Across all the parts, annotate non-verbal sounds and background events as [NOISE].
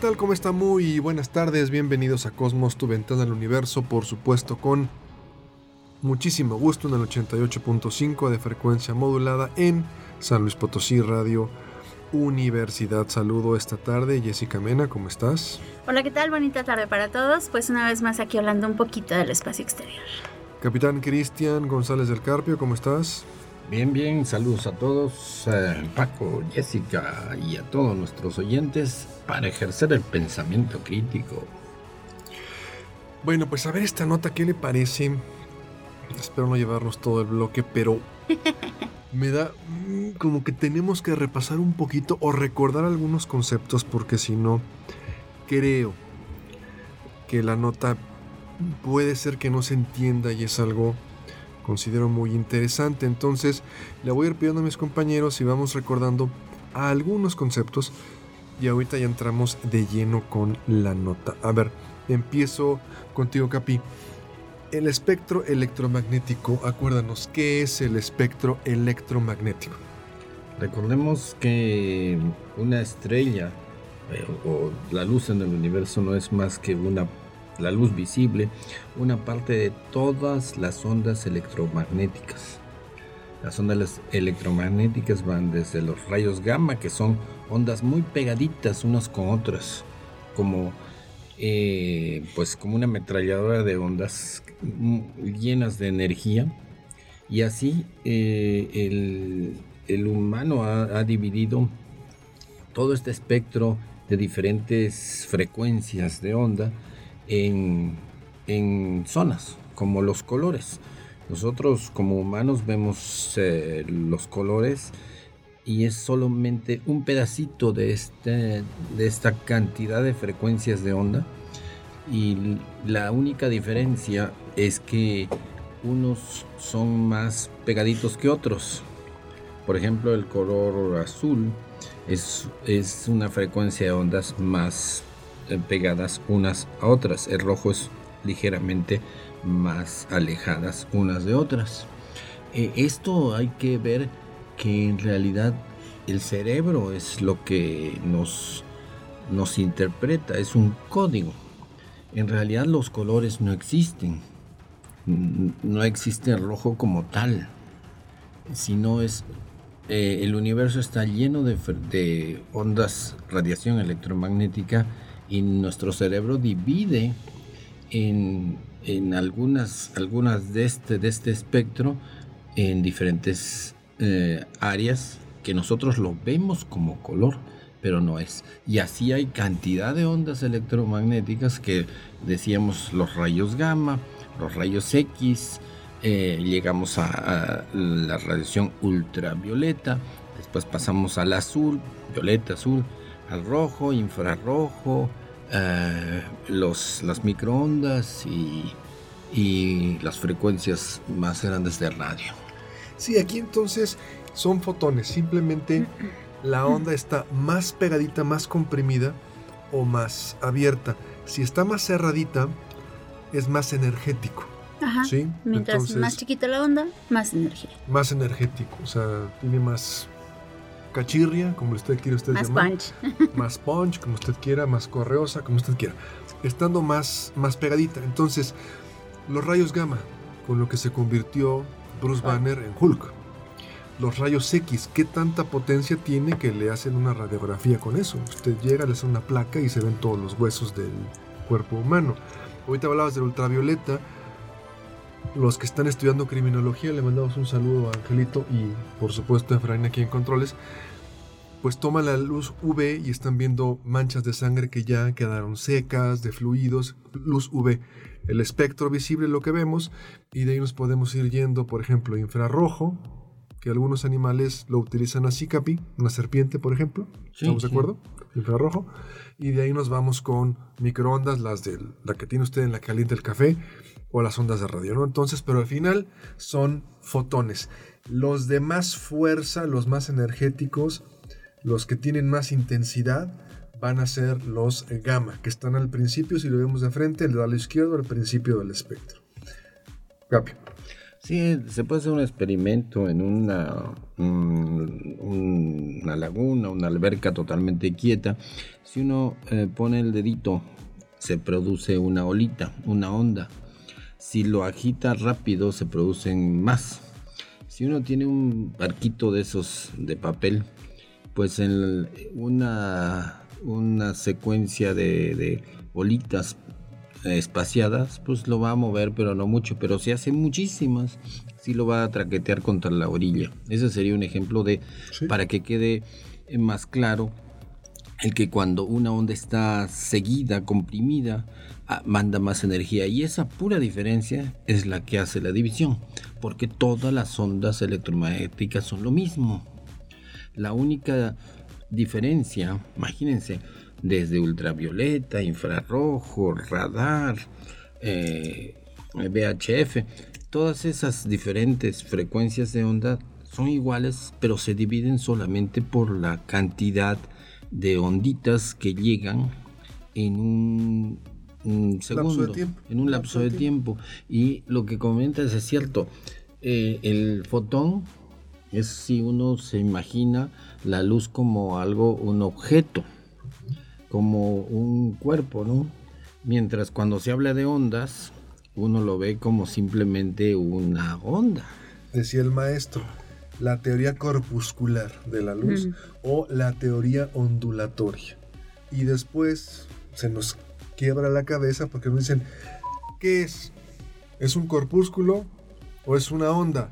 Tal? ¿Cómo está? Muy buenas tardes, bienvenidos a Cosmos, tu ventana al universo, por supuesto con muchísimo gusto en el 88.5 de frecuencia modulada en San Luis Potosí Radio Universidad. Saludo esta tarde, Jessica Mena, ¿cómo estás? Hola, ¿qué tal? Bonita tarde para todos. Pues una vez más aquí hablando un poquito del espacio exterior. Capitán Cristian González del Carpio, ¿cómo estás? Bien, bien, saludos a todos, eh, Paco, Jessica y a todos nuestros oyentes para ejercer el pensamiento crítico. Bueno, pues a ver esta nota, ¿qué le parece? Espero no llevarnos todo el bloque, pero [LAUGHS] me da mm, como que tenemos que repasar un poquito o recordar algunos conceptos porque si no, creo que la nota puede ser que no se entienda y es algo considero muy interesante. Entonces le voy a ir pidiendo a mis compañeros y vamos recordando algunos conceptos y ahorita ya entramos de lleno con la nota. A ver, empiezo contigo Capi. El espectro electromagnético, acuérdanos, ¿qué es el espectro electromagnético? Recordemos que una estrella eh, o la luz en el universo no es más que una la luz visible, una parte de todas las ondas electromagnéticas. Las ondas electromagnéticas van desde los rayos gamma, que son ondas muy pegaditas unas con otras, como, eh, pues como una ametralladora de ondas llenas de energía. Y así eh, el, humano ha dividido todo este espectro de diferentes frecuencias de onda en, zonas, como los colores. Nosotros como humanos vemos eh, los colores y es solamente un pedacito de, este, de esta cantidad de frecuencias de onda. Y la única diferencia es que unos son más pegaditos que otros. Por ejemplo, el color azul es, es una frecuencia de ondas más pegadas unas a otras. El rojo es ligeramente más alejadas unas de otras. Eh, esto hay que ver que en realidad el cerebro es lo que nos, nos interpreta, es un código. En realidad los colores no existen. No existe el rojo como tal, sino es eh, el universo está lleno de, de ondas, radiación electromagnética y nuestro cerebro divide en, algunas, algunas de, este, de este espectro en diferentes eh, áreas que nosotros lo vemos como color, pero no es. Y así hay cantidad de ondas electromagnéticas que decíamos los rayos gamma, los rayos X, eh, llegamos a, la radiación ultravioleta, después pasamos al azul, violeta, azul, al rojo, infrarrojo, eh, los, las microondas y, y las frecuencias más grandes de radio. Sí, aquí entonces son fotones, simplemente la onda está más pegadita, más comprimida o más abierta. Si está más cerradita, es más energético. Ajá. ¿sí? Mientras más chiquita la onda, más energía. Más energético, o sea, tiene más cachirria, como usted quiera usted más punch. [LAUGHS] Más punch, como usted quiera, más correosa, como usted quiera. Estando más, más pegadita. Entonces, los rayos gamma, con lo que se convirtió Bruce ah. Banner en Hulk. Los rayos X, ¿qué tanta potencia tiene que le hacen una radiografía con eso? Usted llega, le hace una placa y se ven todos los huesos del cuerpo humano. Ahorita hablabas del ultravioleta, los que están estudiando criminología, le mandamos un saludo a Angelito y por supuesto a Efraín aquí en Controles. pues toman la luz UV y están viendo manchas de sangre que ya quedaron secas, de fluidos, luz UV. El espectro visible lo que vemos y de ahí nos podemos ir yendo, por ejemplo, infrarrojo, que algunos animales lo utilizan así, Capi, una serpiente, por ejemplo. ¿Estamos de acuerdo? Infrarrojo. Y de ahí nos vamos con microondas, las de la que tiene usted en la caliente el café o las ondas de radio, ¿no? Entonces, pero al final son fotones. Los de más fuerza, los más energéticos, los que tienen más intensidad, van a ser los gamma, que están al principio, si lo vemos de frente, el lado izquierdo, al principio del espectro. Capi. Sí, se puede hacer un experimento en una, una laguna, una alberca totalmente quieta. Si uno eh, pone el dedito, se produce una olita, una onda. Si lo agita rápido, se producen más. Si uno tiene un barquito de esos de papel, pues en una, una secuencia de, de bolitas espaciadas, pues lo va a mover, pero no mucho. Pero si hace muchísimas, sí lo va a traquetear contra la orilla. Ese sería un ejemplo de, para que quede más claro, el que cuando una onda está seguida, comprimida, ah, manda más energía. Y esa pura diferencia es la que hace la división, porque todas las ondas electromagnéticas son lo mismo. La única diferencia, imagínense, desde ultravioleta, infrarrojo, radar, eh, VHF, todas esas diferentes frecuencias de onda son iguales, pero se dividen solamente por la cantidad de onditas que llegan en un, segundo, en un lapso, de, tiempo. Y lo que comentas es cierto, eh, el fotón es si uno se imagina la luz como algo, un objeto como un cuerpo, ¿no? Mientras cuando se habla de ondas, uno lo ve como simplemente una onda. Decía el maestro, la teoría corpuscular de la luz o la teoría ondulatoria. Y después se nos quiebra la cabeza porque nos dicen, ¿qué es? ¿Es un corpúsculo o es una onda?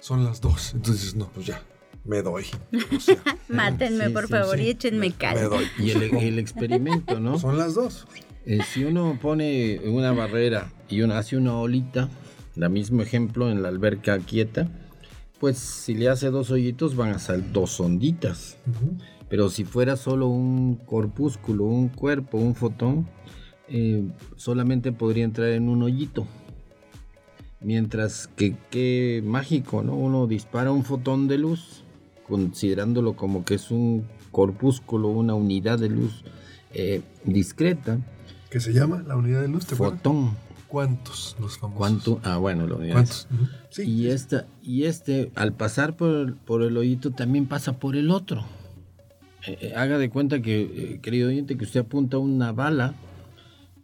Son las dos. Entonces, no, pues ya, me doy. [LAUGHS] [LAUGHS] Mátenme, por favor, y échenme cal. Me doy. Y el, experimento, ¿no? Son las dos. Eh, si uno pone una barrera y uno hace una olita, la mismo ejemplo en la alberca quieta, pues si le hace dos hoyitos van a salir dos onditas. Pero si fuera solo un corpúsculo, un cuerpo, un fotón, eh, solamente podría entrar en un hoyito. Mientras que qué mágico, ¿no? Uno dispara un fotón de luz considerándolo como que es un corpúsculo, una unidad de luz eh, discreta. ¿Qué se llama la unidad de luz? Fotón. ¿Cuántos los famosos? ¿Cuánto? Ah, bueno, la unidad. ¿Cuántos? Y, esta, y este, al pasar por, por el hoyito, también pasa por el otro. Eh, eh, haga de cuenta que, querido oyente, que usted apunta una bala,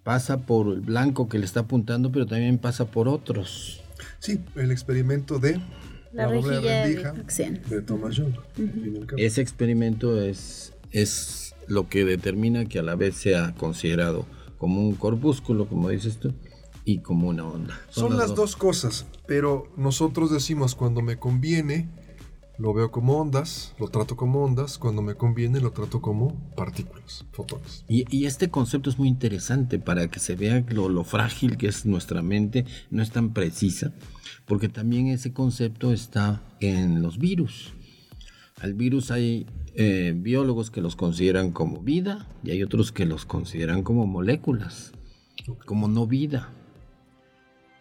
pasa por el blanco que le está apuntando, pero también pasa por otros. Sí, el experimento de la, rejilla de, Thomas Young. Ese experimento es, es lo que determina que a la vez sea considerado como un corpúsculo, como dices tú, y como una onda. Son, las, dos. cosas, pero nosotros decimos cuando me conviene, lo veo como ondas, lo trato como ondas, cuando me conviene lo trato como partículas, fotones. Y, este concepto es muy interesante para que se vea lo, lo, frágil que es nuestra mente, no es tan precisa porque también ese concepto está en los virus. Al virus hay eh, biólogos que los consideran como vida y hay otros que los consideran como moléculas, como no vida.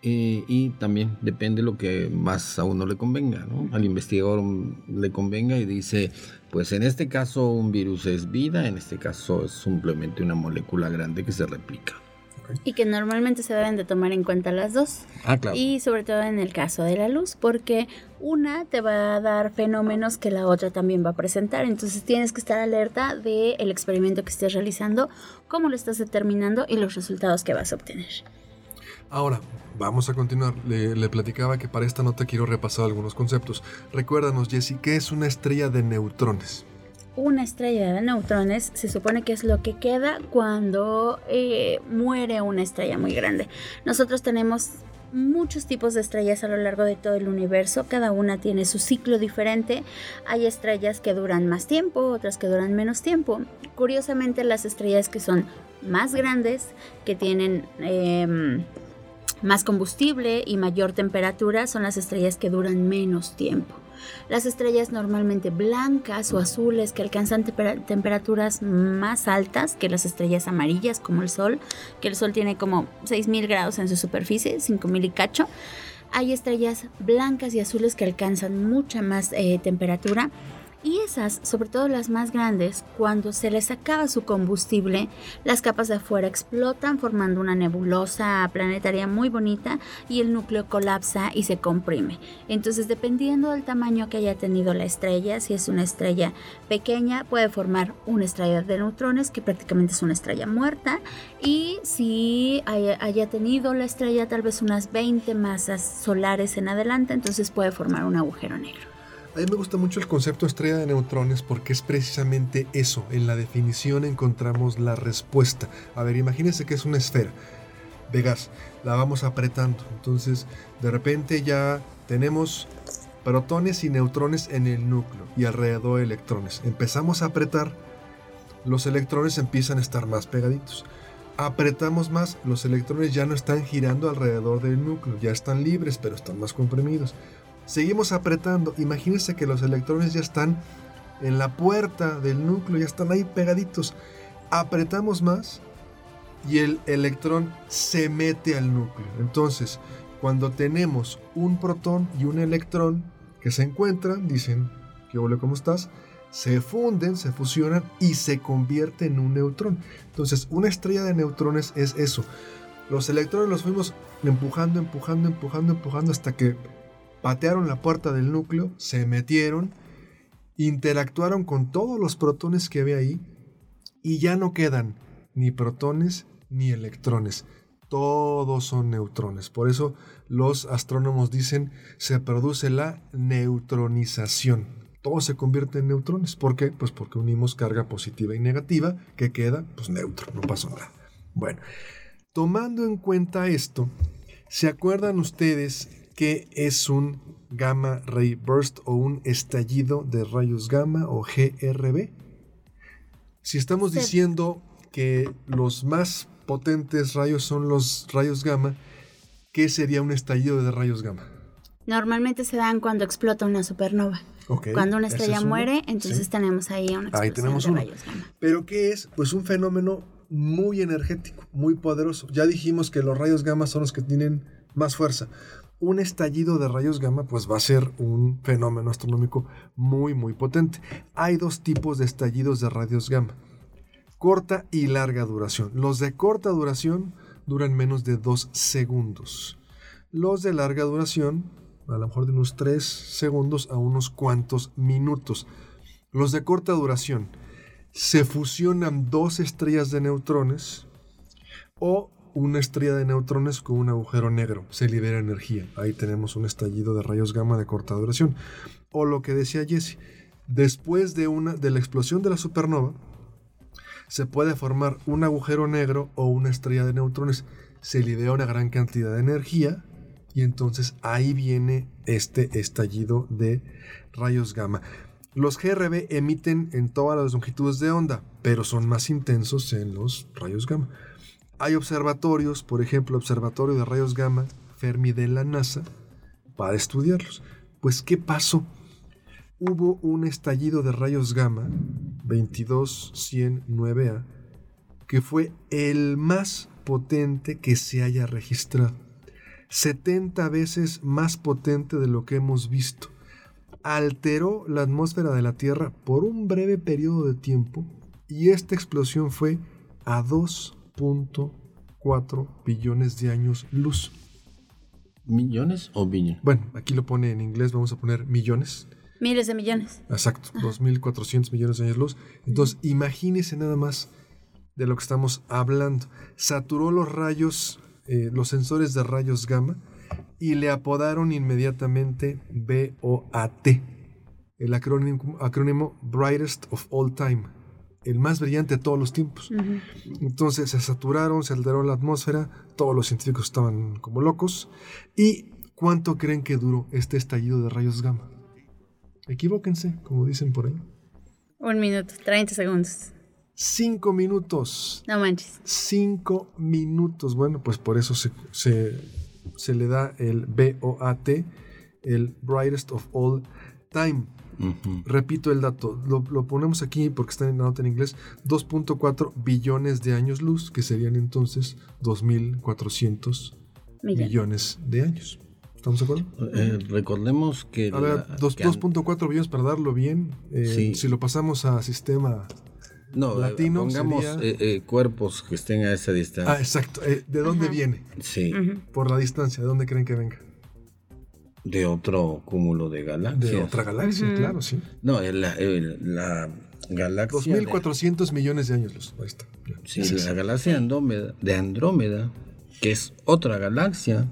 Eh, y también depende lo que más a uno le convenga, ¿no? Al investigador le convenga y dice, pues en este caso un virus es vida, en este caso es simplemente una molécula grande que se replica. Y que normalmente se deben de tomar en cuenta las dos. Ah, claro. Y sobre todo en el caso de la luz, porque una te va a dar fenómenos que la otra también va a presentar. Entonces tienes que estar alerta del el experimento que estés realizando, cómo lo estás determinando y los resultados que vas a obtener. Ahora, vamos a continuar. Le, platicaba que para esta nota quiero repasar algunos conceptos. Recuérdanos, Jesse, ¿qué es una estrella de neutrones? una estrella de neutrones se supone que es lo que queda cuando eh, muere una estrella muy grande. Nosotros tenemos muchos tipos de estrellas a lo largo de todo el universo, cada una tiene su ciclo diferente. Hay estrellas que duran más tiempo, otras que duran menos tiempo. Curiosamente las estrellas que son más grandes, que tienen... Em, más combustible y mayor temperatura son las estrellas que duran menos tiempo. Las estrellas normalmente blancas o azules que alcanzan temperaturas más altas que las estrellas amarillas como el Sol, que el Sol tiene como 6.000 grados en su superficie, 5.000 y cacho. Hay estrellas blancas y azules que alcanzan mucha más eh, temperatura y esas, sobre todo las más grandes, cuando se les acaba su combustible, las capas de afuera explotan formando una nebulosa planetaria muy bonita y el núcleo colapsa y se comprime. Entonces, dependiendo del tamaño que haya tenido la estrella, si es una estrella pequeña, puede formar una estrella de neutrones, que prácticamente es una estrella muerta, y si haya, haya tenido la estrella tal vez unas 20 masas solares en adelante, entonces puede formar un agujero negro. A mí me gusta mucho el concepto estrella de neutrones porque es precisamente eso. En la definición encontramos la respuesta. A ver, imagínense que es una esfera de gas. La vamos apretando. Entonces, de repente ya tenemos protones y neutrones en el núcleo y alrededor electrones. Empezamos a apretar, los electrones empiezan a estar más pegaditos. Apretamos más, los electrones ya no están girando alrededor del núcleo, ya están libres, pero están más comprimidos. Seguimos apretando. Imagínense que los electrones ya están en la puerta del núcleo, ya están ahí pegaditos. Apretamos más y el electrón se mete al núcleo. Entonces, cuando tenemos un protón y un electrón que se encuentran, dicen, ¿qué hola, cómo estás? Se funden, se fusionan y se convierte en un neutrón. Entonces, una estrella de neutrones es eso. Los electrones los fuimos empujando, empujando, empujando, empujando hasta que patearon la puerta del núcleo, se metieron, interactuaron con todos los protones que había ahí y ya no quedan ni protones ni electrones. Todos son neutrones. Por eso los astrónomos dicen se produce la neutronización. Todo se convierte en neutrones. ¿Por qué? Pues porque unimos carga positiva y negativa, que queda pues neutro, no pasó nada. Bueno, tomando en cuenta esto, ¿se acuerdan ustedes ¿Qué es un gamma ray burst o un estallido de rayos gamma o GRB? Si estamos diciendo que los más potentes rayos son los rayos gamma, ¿qué sería un estallido de rayos gamma? Normalmente se dan cuando explota una supernova. cuando una estrella muere, entonces tenemos ahí una explosión ahí tenemos de rayos gamma. ¿Pero qué es? Pues un fenómeno muy energético, muy poderoso. Ya dijimos que los rayos gamma son los que tienen más fuerza un estallido de rayos gamma pues va a ser un fenómeno astronómico muy muy potente. Hay dos tipos de estallidos de rayos gamma, corta y larga duración. Los de corta duración duran menos de dos segundos. Los de larga duración, a lo mejor de unos tres segundos a unos cuantos minutos. Los de corta duración, se fusionan dos estrellas de neutrones o una estrella de neutrones con un agujero negro. Se libera energía. Ahí tenemos un estallido de rayos gamma de corta duración. O lo que decía Jesse, después de, una, de la explosión de la supernova, se puede formar un agujero negro o una estrella de neutrones. Se libera una gran cantidad de energía y entonces ahí viene este estallido de rayos gamma. Los GRB emiten en todas las longitudes de onda, pero son más intensos en los rayos gamma. Hay observatorios, por ejemplo, Observatorio de Rayos Gamma Fermi de la NASA, para estudiarlos. Pues, ¿qué pasó? Hubo un estallido de rayos gamma 22109A que fue el más potente que se haya registrado. 70 veces más potente de lo que hemos visto. Alteró la atmósfera de la Tierra por un breve periodo de tiempo y esta explosión fue a 2 4 billones de años luz. ¿Millones o billones? Bueno, aquí lo pone en inglés, vamos a poner millones. Miles de millones. Exacto, 2.400 millones de años luz. Entonces, imagínese nada más de lo que estamos hablando. Saturó los rayos, eh, los sensores de rayos gamma y le apodaron inmediatamente BOAT. el acrónimo, acrónimo Brightest of All Time, el más brillante de todos los tiempos. Entonces se saturaron, se alteró la atmósfera, todos los científicos estaban como locos. ¿Y cuánto creen que duró este estallido de rayos gamma? Equivóquense, como dicen por ahí. Un minuto, 30 segundos. Cinco minutos. No manches. Cinco minutos. Bueno, pues por eso se, se, se le da el BOAT, el Brightest of All Time. Repito el dato, lo, lo ponemos aquí porque está en la nota en inglés, 2.4 billones de años luz, que serían entonces 2.400 Millón. millones de años. ¿Estamos de acuerdo? Eh, recordemos que... A ver, la- dos- que an- 2.4 billones para darlo bien. eh, Sí. Si lo pasamos a sistema... no, eh, latino pongamos sería- eh, eh, cuerpos que estén a esa distancia. Ah, exacto. eh, ¿De dónde Ajá. viene? sí. Por la distancia, ¿de dónde creen que venga? De otro cúmulo de galaxias. De otra galaxia, claro, sí. No, el- la, el- la galaxia... de- 2.400 millones de años luz. Ahí está. Sí, Sí, la sí. galaxia Andrómeda, de Andrómeda, que es otra galaxia,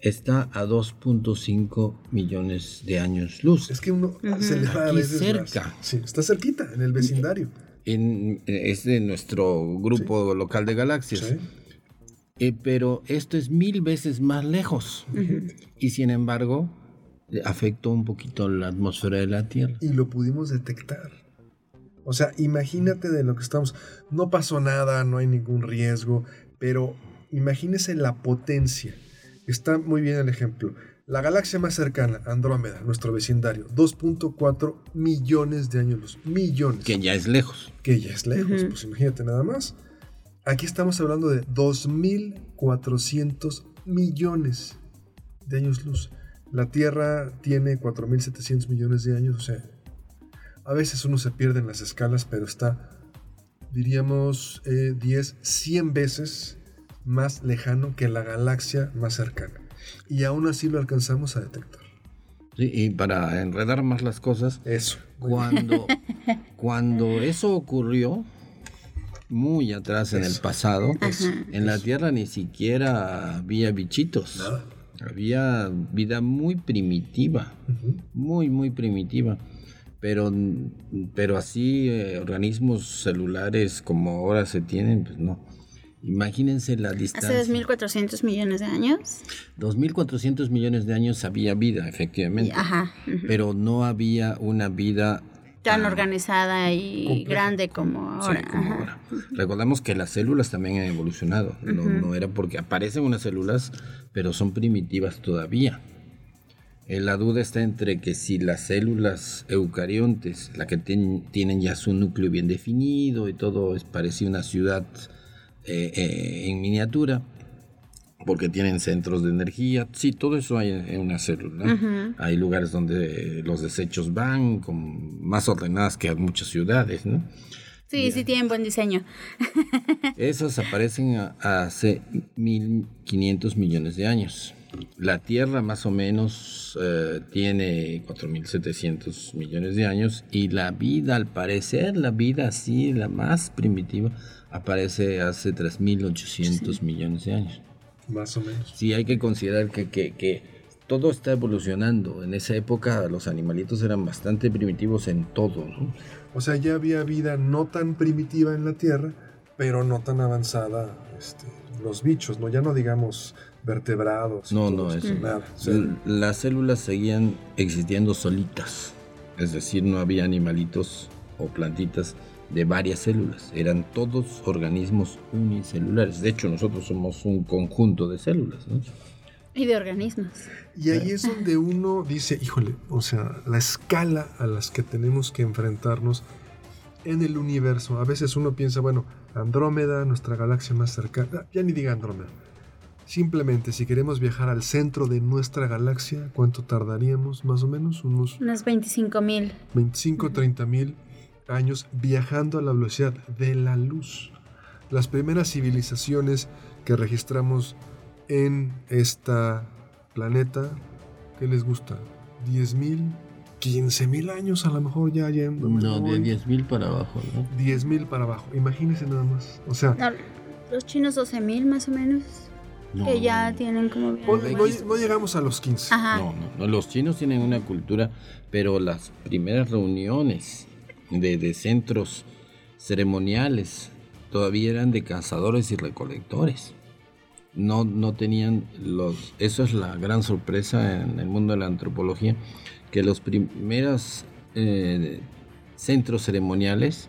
está a 2.5 millones de años luz. Es que uno se le va a Aquí veces cerca. Sí, está cerquita, en el vecindario. En- es de nuestro grupo local de galaxias. Sí. Eh, pero esto es mil veces más lejos. Y sin embargo, eh, afectó un poquito la atmósfera de la Tierra. y lo pudimos detectar. O sea, imagínate de lo que estamos. No pasó nada, no hay ningún riesgo, pero imagínese la potencia. Está muy bien el ejemplo. La galaxia más cercana, Andrómeda, nuestro vecindario, 2.4 millones de años luz. Millones. Que ya es lejos. que ya es lejos, pues imagínate nada más. Aquí estamos hablando de 2.400 millones de años luz. La Tierra tiene 4.700 millones de años, o sea, a veces uno se pierde en las escalas, pero está, diríamos, eh, 10, 100 veces más lejano que la galaxia más cercana. Y aún así lo alcanzamos a detectar. Sí, y para enredar más las cosas, Eso. cuando, cuando eso ocurrió, muy atrás en el pasado, Eso. en la Tierra ni siquiera había bichitos. Nada. Había vida muy primitiva, muy, muy primitiva. Pero, pero así, eh, organismos celulares como ahora se tienen, pues no. Imagínense la Hace distancia. 2.400 millones de años. 2.400 millones de años había vida, efectivamente. Ajá. Pero no había una vida Tan organizada y grande como sí, ahora. como ahora. Recordemos que las células también han evolucionado. no, no era porque aparecen unas células, pero son primitivas todavía. Eh, la duda está entre que si las células eucariontes, la que ten- tienen ya su núcleo bien definido y todo es parecido a una ciudad eh, eh, en miniatura, porque tienen centros de energía, sí, todo eso hay en, una célula. Hay lugares donde los desechos van con, más ordenadas que muchas ciudades, ¿no? Sí, sí tienen buen diseño. [LAUGHS] Esas aparecen hace 1500 millones de años. La Tierra más o menos eh, tiene 4700 millones de años y la vida, al parecer, la vida así, la más primitiva, aparece hace 3800 millones de años. Más o menos. Sí, hay que considerar que, que- que todo está evolucionando. En esa época los animalitos eran bastante primitivos en todo, ¿no? O sea, ya había vida no tan primitiva en la Tierra, pero no tan avanzada este, los bichos, ¿no? Ya no digamos vertebrados. No, no, eso. Nada. O sea, L- Las células seguían existiendo solitas. Es decir, no había animalitos o plantitas de varias células. Eran todos organismos unicelulares. De hecho, nosotros somos un conjunto de células. ¿no? Y de organismos. y ahí es donde uno dice, híjole, o sea, la escala a las que tenemos que enfrentarnos en el universo. A veces uno piensa, bueno, Andrómeda, nuestra galaxia más cercana, ya ni diga Andrómeda. Simplemente, si queremos viajar al centro de nuestra galaxia, ¿cuánto tardaríamos? Más o menos unos Unos 25 mil. 25 30 mil años viajando a la velocidad de la luz. Las primeras civilizaciones que registramos en esta planeta, ¿qué les gusta? ¿10 mil? ¿15 mil años a lo mejor ya yendo? No, de 10.000 para abajo. ¿no? 10 mil para abajo. Imagínense nada más. O sea, No, los chinos 12 mil más o menos. que ya tienen como... No, no, llegamos a los 15. No, no, no, los chinos tienen una cultura, pero las primeras reuniones de, de centros ceremoniales todavía eran de cazadores y recolectores. No, no tenían los... Eso es la gran sorpresa en el mundo de la antropología, que los primeros eh, centros ceremoniales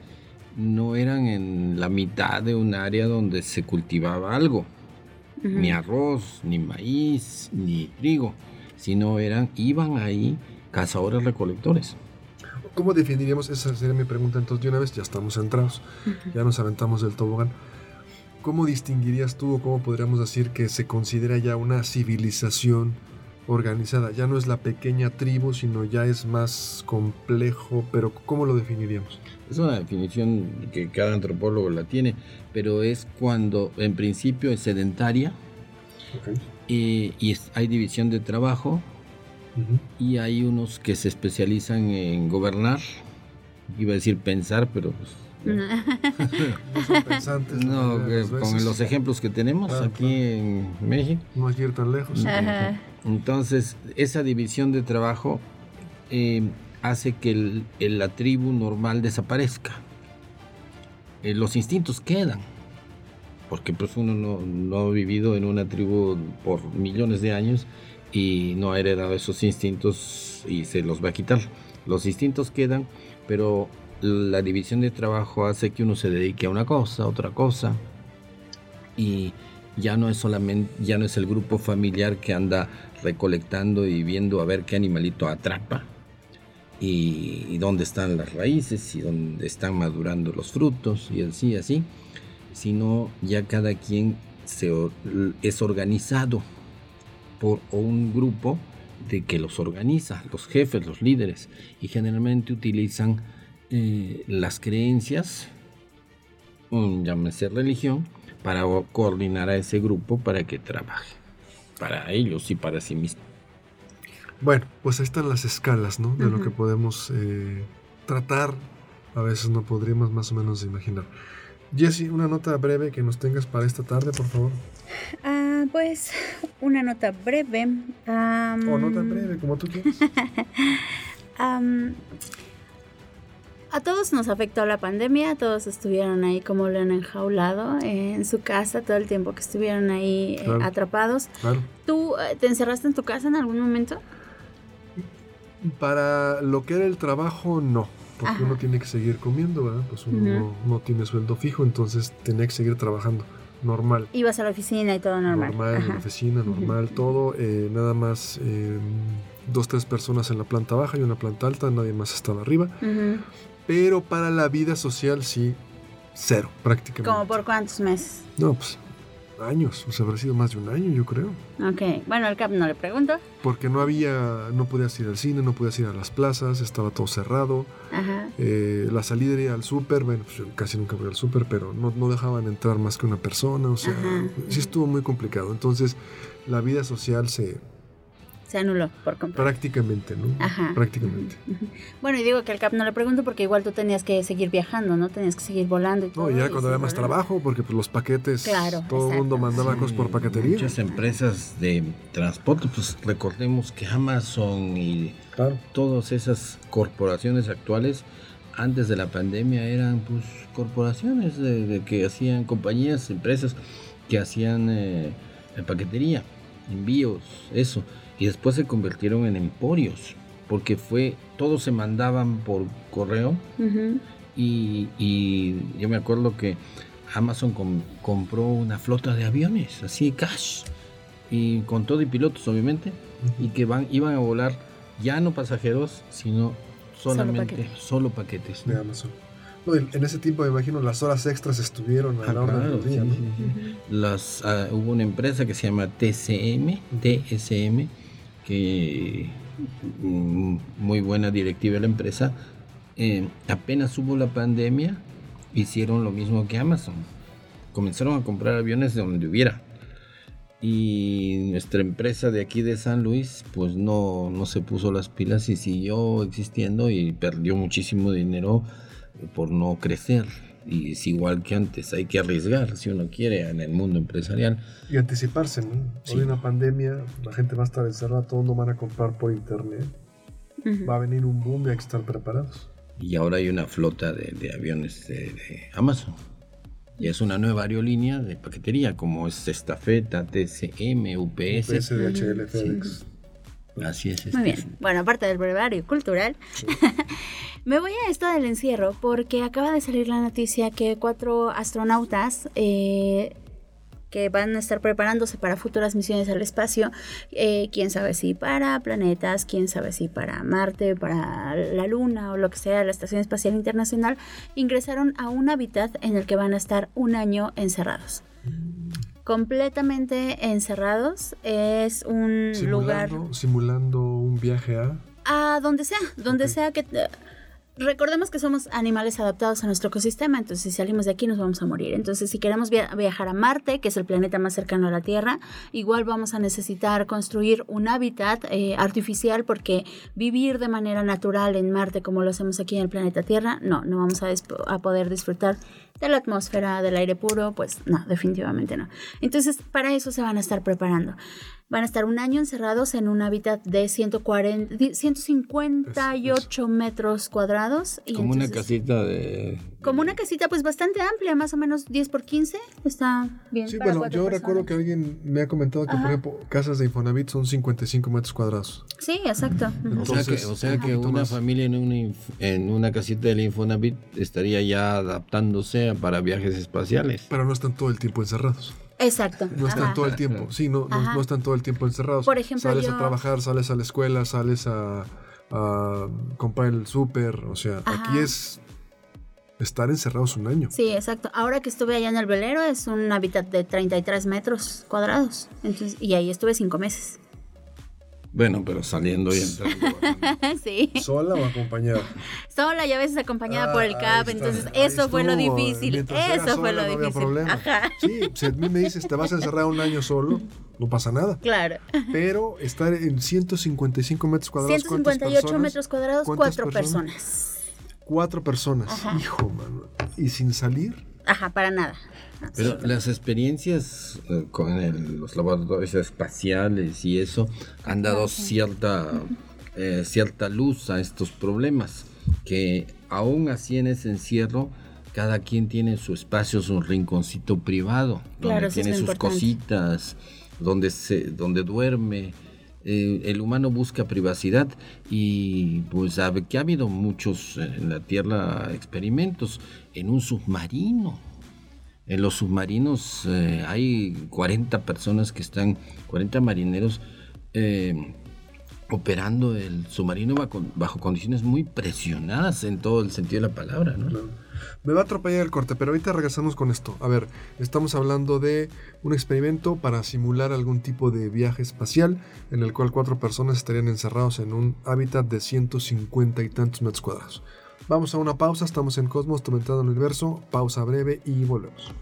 no eran en la mitad de un área donde se cultivaba algo, ni arroz, ni maíz, ni trigo, sino eran, iban ahí cazadores recolectores. ¿Cómo definiríamos? Esa sería mi pregunta. Entonces, de una vez ya estamos centrados, ya nos aventamos del tobogán. ¿Cómo distinguirías tú o cómo podríamos decir que se considera ya una civilización organizada? Ya no es la pequeña tribu, sino ya es más complejo, pero ¿cómo lo definiríamos? Es una definición que cada antropólogo la tiene, pero es cuando en principio es sedentaria y, y hay división de trabajo, y hay unos que se especializan en gobernar. Iba a decir pensar, pero pues, no [LAUGHS] son pensantes. No, con los ejemplos que tenemos ah, aquí en México. No hay que ir tan lejos. Entonces, esa división de trabajo eh, hace que la tribu normal desaparezca. Eh, los instintos quedan. Porque pues uno no, no, ha vivido en una tribu por millones de años y no ha heredado esos instintos y se los va a quitar. Los instintos quedan, pero la división de trabajo hace que uno se dedique a una cosa, otra cosa y ya no es solamente ya no es el grupo familiar que anda recolectando y viendo a ver qué animalito atrapa y, y dónde están las raíces y dónde están madurando los frutos y así así sino ya cada quien se, es organizado por un grupo de que los organiza, los jefes, los líderes, y generalmente utilizan eh, las creencias, llámese religión, para coordinar a ese grupo para que trabaje, para ellos y para sí mismos. Bueno, pues ahí están las escalas, ¿no? De lo que podemos eh, tratar, a veces no podríamos más o menos imaginar. Jesse, una nota breve que nos tengas para esta tarde, por favor. Ah, pues una nota breve. o no tan breve, como tú quieras. [LAUGHS] a todos nos afectó la pandemia, todos estuvieron ahí como lo han enjaulado en su casa todo el tiempo que estuvieron ahí eh, atrapados. ¿Tú eh, te encerraste en tu casa en algún momento? Para lo que era el trabajo, no porque uno tiene que seguir comiendo, ¿verdad? Pues uno no, tiene sueldo fijo, entonces tenía que seguir trabajando normal. Ibas a la oficina y todo normal. Normal, en la oficina, normal, todo. Eh, nada más eh, dos, tres personas en la planta baja y una planta alta, nadie más estaba arriba. Pero para la vida social sí, cero, prácticamente. ¿Cómo por cuántos meses? No, pues años, o sea, habrá sido más de un año, yo creo. Ok, bueno, al CAP no le pregunto. Porque no había, no podías ir al cine, no podías ir a las plazas, estaba todo cerrado. Ajá. Eh, la salida era al súper, bueno, pues yo casi nunca voy al súper, pero no, no, dejaban entrar más que una persona, o sea, sí estuvo muy complicado. Entonces, la vida social se, se anuló por completo. Prácticamente, ¿no? Ajá. Prácticamente. [LAUGHS] Bueno, y digo que al CAP no le pregunto porque igual tú tenías que seguir viajando, ¿no? Tenías que seguir volando y todo. No, ya cuando había más trabajo, porque pues los paquetes, claro, todo el mundo mandaba cosas por paquetería. Muchas empresas de transporte, pues recordemos que Amazon y todas esas corporaciones actuales antes de la pandemia eran pues corporaciones de, que hacían compañías, empresas que hacían eh, paquetería, envíos, eso y después se convirtieron en emporios porque fue todos se mandaban por correo. Y, yo me acuerdo que Amazon compró una flota de aviones así cash y con todo y pilotos obviamente y que van iban a volar ya no pasajeros sino solamente solo, paquetes de Amazon. En ese tiempo me imagino las horas extras estuvieron a ah, la hora del día, Las, ah, hubo una empresa que se llama TCM, TSM, que mm, muy buena directiva de la empresa, eh, apenas hubo la pandemia, hicieron lo mismo que Amazon. Comenzaron a comprar aviones de donde hubiera. Y nuestra empresa de aquí de San Luis, pues no, no se puso las pilas y siguió existiendo y perdió muchísimo dinero por no crecer. Y es igual que antes, hay que arriesgar si uno quiere en el mundo empresarial. Y anticiparse, ¿no? Hoy una pandemia, la gente va a estar encerrada, todos no van a comprar por internet. Va a venir un boom y hay que estar preparados. Y ahora hay una flota de, aviones de, Amazon. Y es una nueva aerolínea de paquetería, como es Estafeta, TCM, UPS. UPS, DHL, FedEx. Así es. Muy bien. Bueno, aparte del brevario cultural, [LAUGHS] me voy a esto del encierro porque acaba de salir la noticia que cuatro astronautas eh, que van a estar preparándose para futuras misiones al espacio, eh, quién sabe si para planetas, quién sabe si para Marte, para la Luna o lo que sea, la Estación Espacial Internacional, ingresaron a un hábitat en el que van a estar un año encerrados completamente encerrados. Es un lugar. Simulando un viaje a. A donde sea, donde sea que. Recordemos que somos animales adaptados a nuestro ecosistema, entonces si salimos de aquí nos vamos a morir. Entonces si queremos viajar a Marte, que es el planeta más cercano a la Tierra, igual vamos a necesitar construir un hábitat eh, artificial porque vivir de manera natural en Marte como lo hacemos aquí en el planeta Tierra, no, no vamos a, a poder disfrutar de la atmósfera, del aire puro, pues no, definitivamente no. Entonces para eso se van a estar preparando. Van a estar un año encerrados en un hábitat de 140, 158 metros cuadrados. Y como una casita de... Como una casita pues bastante amplia, más o menos 10 por 15. Está bien. Sí, bueno, yo recuerdo que alguien me ha comentado que, por ejemplo, casas de Infonavit son 55 metros cuadrados. Sí, exacto. o sea que, una familia en una, en una casita del Infonavit estaría ya adaptándose para viajes espaciales. Pero no están todo el tiempo encerrados. Exacto. No están todo el tiempo, sí, no, no, están todo el tiempo encerrados. Por ejemplo, sales a trabajar, sales a la escuela, sales a, comprar el súper, o sea, aquí es estar encerrados un año. Sí, exacto. Ahora que estuve allá en el velero es un hábitat de 33 metros cuadrados, entonces, y ahí estuve cinco meses. Bueno, pero saliendo y entrando. [LAUGHS] [LAUGHS] sí. ¿Sola o acompañada? Sola y a veces acompañada por el CAP, entonces eso fue lo difícil. Eso fue lo no difícil. Problema. Ajá. Sí, si a mí me dices, te vas a encerrar un año solo, no pasa nada. Claro. Pero estar en 155 metros cuadrados. 158 metros cuadrados, cuatro personas? Cuatro personas. Hijo, mano. ¿Y sin salir? Ajá, para nada. Pero las experiencias eh, con los laboratorios espaciales y eso han dado cierta, eh, cierta luz a estos problemas, que aún así en ese encierro cada quien tiene su espacio, su rinconcito privado, donde tiene sus cositas, donde, se, donde duerme. Eh, el humano busca privacidad y pues sabe que ha habido muchos en la Tierra experimentos en un submarino en los submarinos eh, hay 40 personas que están, 40 marineros eh, operando el submarino bajo, condiciones muy presionadas en todo el sentido de la palabra. ¿no? Me va a atropellar el corte, pero ahorita regresamos con esto. A ver, estamos hablando de un experimento para simular algún tipo de viaje espacial en el cual cuatro personas estarían encerrados en un hábitat de 150 y tantos metros cuadrados. Vamos a una pausa, estamos en Cosmos, Tormentado el Universo, pausa breve y volvemos.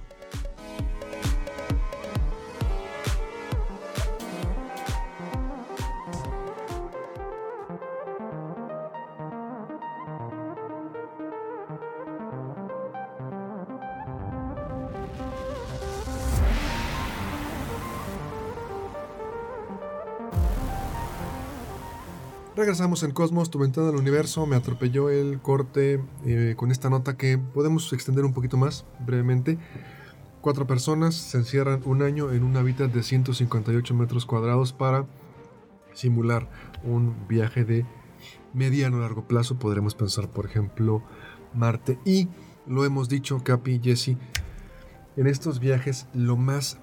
Regresamos en Cosmos, tu ventana del universo. Me atropelló el corte eh, con esta nota que podemos extender un poquito más brevemente. Cuatro personas se encierran un año en un hábitat de 158 metros cuadrados para simular un viaje de mediano a largo plazo. Podremos pensar, por ejemplo, Marte. Y lo hemos dicho, Capi y Jesse, en estos viajes lo más,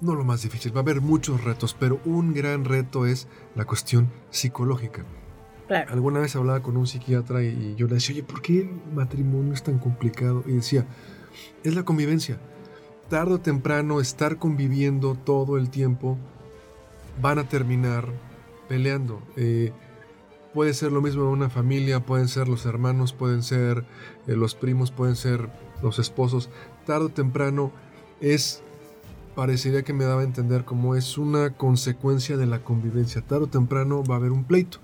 no lo más difícil, va a haber muchos retos, pero un gran reto es la cuestión psicológica. Alguna vez hablaba con un psiquiatra y, yo le decía, oye, ¿por qué el matrimonio es tan complicado? Y decía, es la convivencia. Tardo o temprano estar conviviendo todo el tiempo van a terminar peleando. Eh, puede ser lo mismo en una familia, pueden ser los hermanos, pueden ser eh, los primos, pueden ser los esposos. Tardo o temprano es, parecería que me daba a entender como es una consecuencia de la convivencia. Tardo o temprano va a haber un pleito.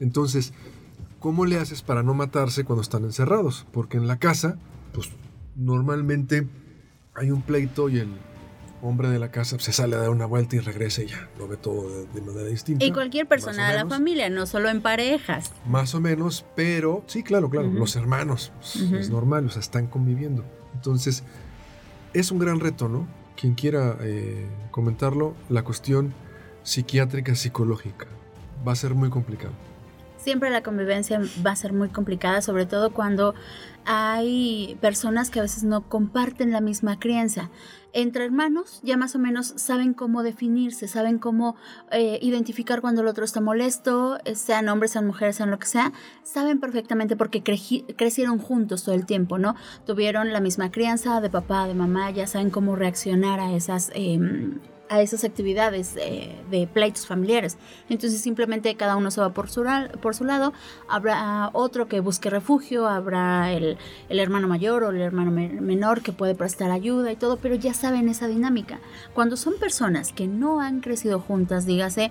Entonces, ¿cómo le haces para no matarse cuando están encerrados? Porque en la casa, pues normalmente hay un pleito y el hombre de la casa se sale a dar una vuelta y regresa y ya lo ve todo de, de manera distinta. Y cualquier persona de la familia, no solo en parejas. Más o menos, pero sí, claro, claro, los hermanos, pues, es normal, o sea, están conviviendo. Entonces, es un gran reto, ¿no? Quien quiera eh, comentarlo, la cuestión psiquiátrica, psicológica, va a ser muy complicado. Siempre la convivencia va a ser muy complicada, sobre todo cuando hay personas que a veces no comparten la misma crianza. Entre hermanos ya más o menos saben cómo definirse, saben cómo eh, identificar cuando el otro está molesto, eh, sean hombres, sean mujeres, sean lo que sea, saben perfectamente porque crecieron juntos todo el tiempo, ¿no? Tuvieron la misma crianza de papá, de mamá, ya saben cómo reaccionar a esas... em, a esas actividades de pleitos familiares. Entonces simplemente cada uno se va por su, por su lado, habrá otro que busque refugio, habrá el, hermano mayor o el hermano me- menor que puede prestar ayuda y todo, pero ya saben esa dinámica. Cuando son personas que no han crecido juntas, dígase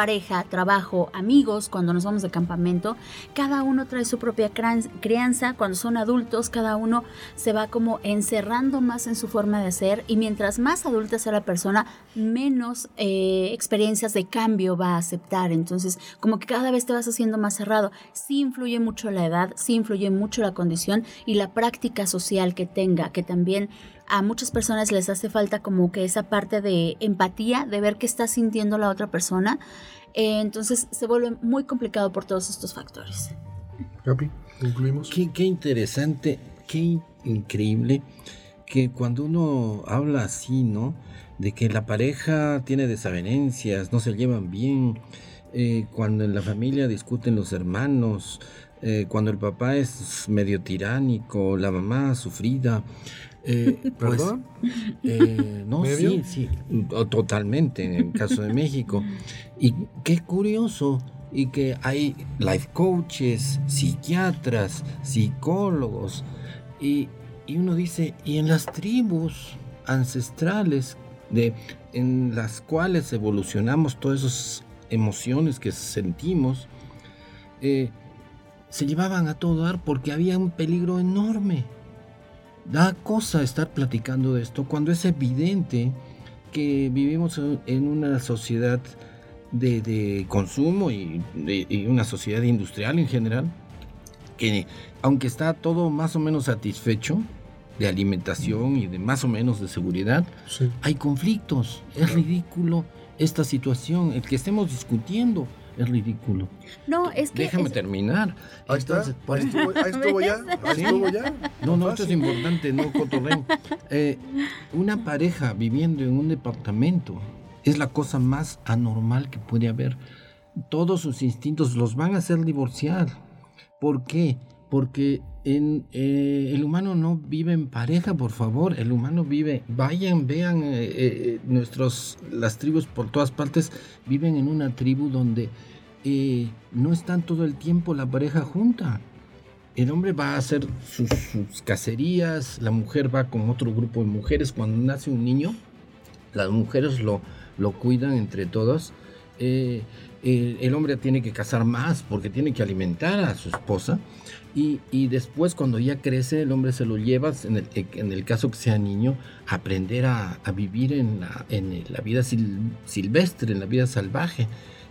pareja, trabajo, amigos, cuando nos vamos de campamento, cada uno trae su propia crianza, cuando son adultos, cada uno se va como encerrando más en su forma de ser y mientras más adulta sea la persona, menos eh, experiencias de cambio va a aceptar. Entonces, como que cada vez te vas haciendo más cerrado. Sí influye mucho la edad, sí influye mucho la condición y la práctica social que tenga, que también a muchas personas les hace falta como que esa parte de empatía, de ver qué está sintiendo la otra persona. Eh, entonces se vuelve muy complicado por todos estos factores. Capi, concluimos. Qué, qué interesante, qué in- increíble que cuando uno habla así, ¿no? De que la pareja tiene desavenencias, no se llevan bien, eh, cuando en la familia discuten los hermanos, eh, cuando el papá es medio tiránico, la mamá sufrida. Eh, pues, ¿Perdón? eh, no, ¿Medio? sí, sí, totalmente en el caso de México. Y qué curioso, y que hay life coaches, psiquiatras, psicólogos, y, y uno dice, y en las tribus ancestrales de, en las cuales evolucionamos todas esas emociones que sentimos, eh, se llevaban a todo dar porque había un peligro enorme. Da cosa estar platicando de esto cuando es evidente que vivimos en- una sociedad de, de consumo y, de- y una sociedad industrial en general, que aunque está todo más o menos satisfecho de alimentación y de más o menos de seguridad, Sí. hay conflictos. Es ridículo esta situación. El que estemos discutiendo es ridículo. No, es que... Déjame es- terminar. Ahí está. Entonces, Ahí estuvo, ahí estuvo ya. [LAUGHS] Ahí Sí. estuvo ya. No, no, esto es importante, no cotorreo. [LAUGHS] Eh, una pareja viviendo en un departamento es la cosa más anormal que puede haber. Todos sus instintos los van a hacer divorciar. ¿Por qué? Porque eh, el humano no vive en pareja, por favor. El humano vive, vayan, vean, eh, eh, nuestros, las tribus por todas partes viven en una tribu donde eh, no están todo el tiempo la pareja junta. El hombre va a hacer sus, cacerías, la mujer va con otro grupo de mujeres. Cuando nace un niño, las mujeres lo, lo cuidan entre todos. El hombre tiene que cazar más porque tiene que alimentar a su esposa. Y, y después cuando ya crece, el hombre se lo lleva, en el, en el caso que sea niño, a aprender a, vivir en la, en la vida sil- silvestre, en la vida salvaje.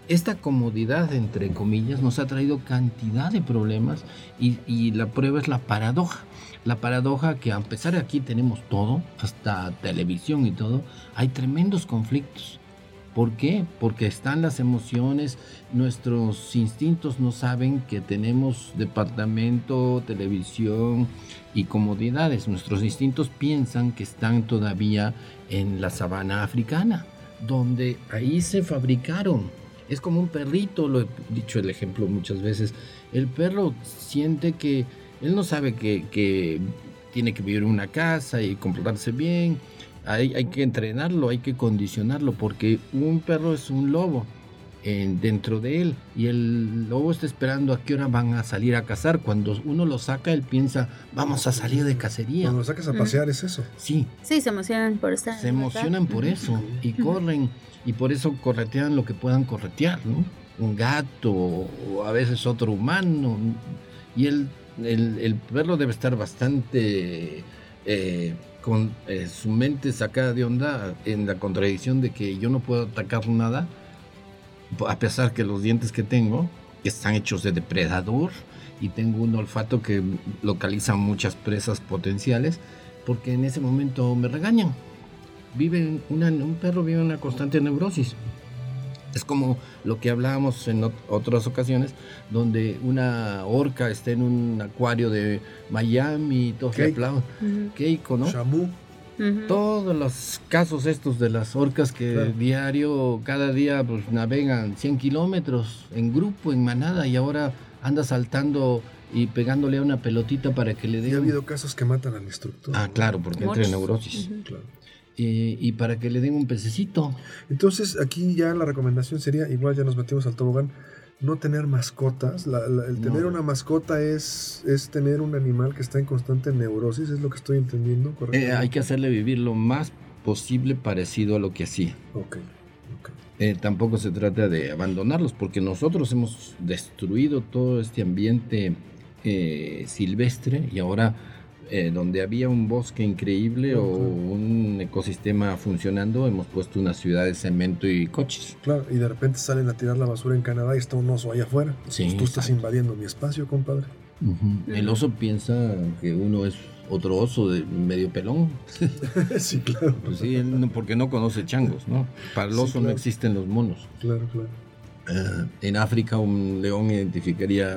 Esta comodidad, entre comillas, nos ha traído cantidad de problemas y, y la prueba es la paradoja. La paradoja que a pesar de aquí tenemos todo, hasta televisión y todo, hay tremendos conflictos. ¿Por qué? Porque están las emociones, nuestros instintos no saben que tenemos departamento, televisión y comodidades. Nuestros instintos piensan que están todavía en la sabana africana, donde ahí se fabricaron. Es como un perrito, lo he dicho el ejemplo muchas veces. El perro siente que él no sabe que, que tiene que vivir en una casa y comportarse bien. Hay, hay que entrenarlo, hay que condicionarlo, porque un perro es un lobo en- dentro de él y el lobo está esperando a qué hora van a salir a cazar. Cuando uno lo saca, él piensa, vamos a salir de cacería. Cuando lo sacas a pasear es eso. Sí, Sí, se emocionan por estar. se emocionan por eso y corren y por eso corretean lo que puedan corretear, ¿no? Un gato o a veces otro humano y el el, el perro debe estar bastante eh, con eh, su mente sacada de onda en la contradicción de que yo no puedo atacar nada, a pesar que los dientes que tengo están hechos de depredador y tengo un olfato que localiza muchas presas potenciales, porque en ese momento me regañan. Vive una, un perro vive una constante neurosis. Es como lo que hablábamos en ot- otras ocasiones, donde una orca está en un acuario de Miami y todos le aplauden. Keiko, ¿no? Shamu. Todos los casos estos de las orcas que Claro. diario, cada día, pues navegan 100 kilómetros en grupo, en manada, y ahora anda saltando y pegándole a una pelotita para que le Y dé... ha un- habido casos que matan al instructor. Ah, claro, porque entra en Muchos. neurosis. Claro. Eh, y para que le den un pececito. Entonces, aquí ya la recomendación sería, igual ya nos metimos al tobogán, no tener mascotas. La- la- el tener No. una mascota es, es tener un animal que está en constante neurosis, es lo que estoy entendiendo, ¿correcto? Eh, hay que hacerle vivir lo más posible parecido a lo que hacía. Ok, ok. Eh, tampoco se trata de abandonarlos, porque nosotros hemos destruido todo este ambiente eh, silvestre y ahora eh, donde había un bosque increíble o Ujú. un ecosistema funcionando, hemos puesto una ciudad de cemento y coches. Claro, y de repente salen a tirar la basura en Canadá y está un oso allá afuera. Sí, Pues tú estás exacto. invadiendo mi espacio, compadre. El oso piensa que uno es otro oso de medio pelón. [LAUGHS] sí, claro. Pues sí, él no- porque no conoce changos, ¿no? Para el Sí, oso no claro. existen los monos. Claro, claro. Eh, en África un león identificaría,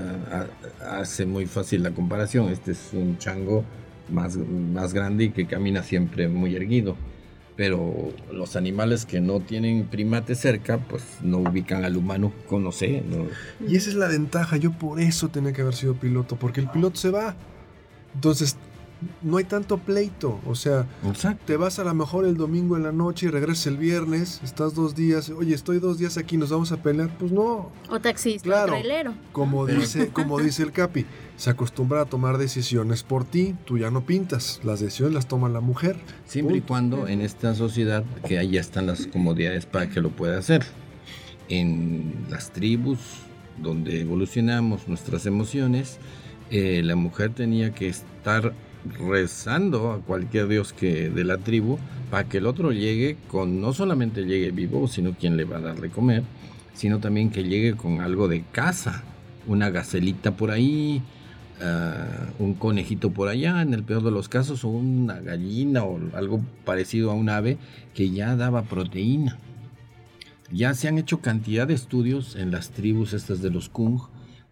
a- hace muy fácil la comparación. Este es un chango más, más grande y que camina siempre muy erguido. Pero los animales que no tienen primates cerca, pues no ubican al humano, conoce. ¿no? Y esa es la ventaja. Yo por eso tenía que haber sido piloto, porque el piloto se va. Entonces, no hay tanto pleito. O sea, Exacto. te vas a lo mejor el domingo en la noche y regresas el viernes, estás dos días, oye, estoy dos días aquí, nos vamos a pelear. Pues no, O taxista, Claro. o trailero. como dice, como dice el Capi, se acostumbra a tomar decisiones por ti, tú ya no pintas, las decisiones las toma la mujer. Siempre y cuando en esta sociedad que ahí están las comodidades para que lo pueda hacer. En las tribus donde evolucionamos nuestras emociones, eh, la mujer tenía que estar rezando a cualquier dios que de la tribu para que el otro llegue con no solamente llegue vivo, sino quien le va a dar de comer, sino también que llegue con algo de caza, una gacelita por ahí, ah, un conejito por allá, en el peor de los casos, una gallina o algo parecido a un ave que ya daba proteína. Ya se han hecho cantidad de estudios en las tribus estas de los Kung,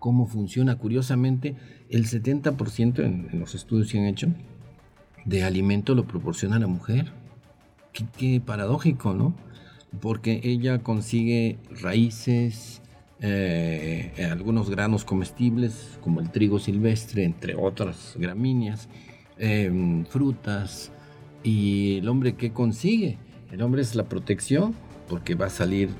cómo funciona. Curiosamente, el 70% en, en los estudios que han hecho de alimento lo proporciona la mujer. Qué, paradójico, ¿no? Porque ella consigue raíces, eh, algunos granos comestibles, como el trigo silvestre, entre otras gramíneas, eh, frutas. ¿Y el hombre qué consigue? El hombre es la protección, porque va a salir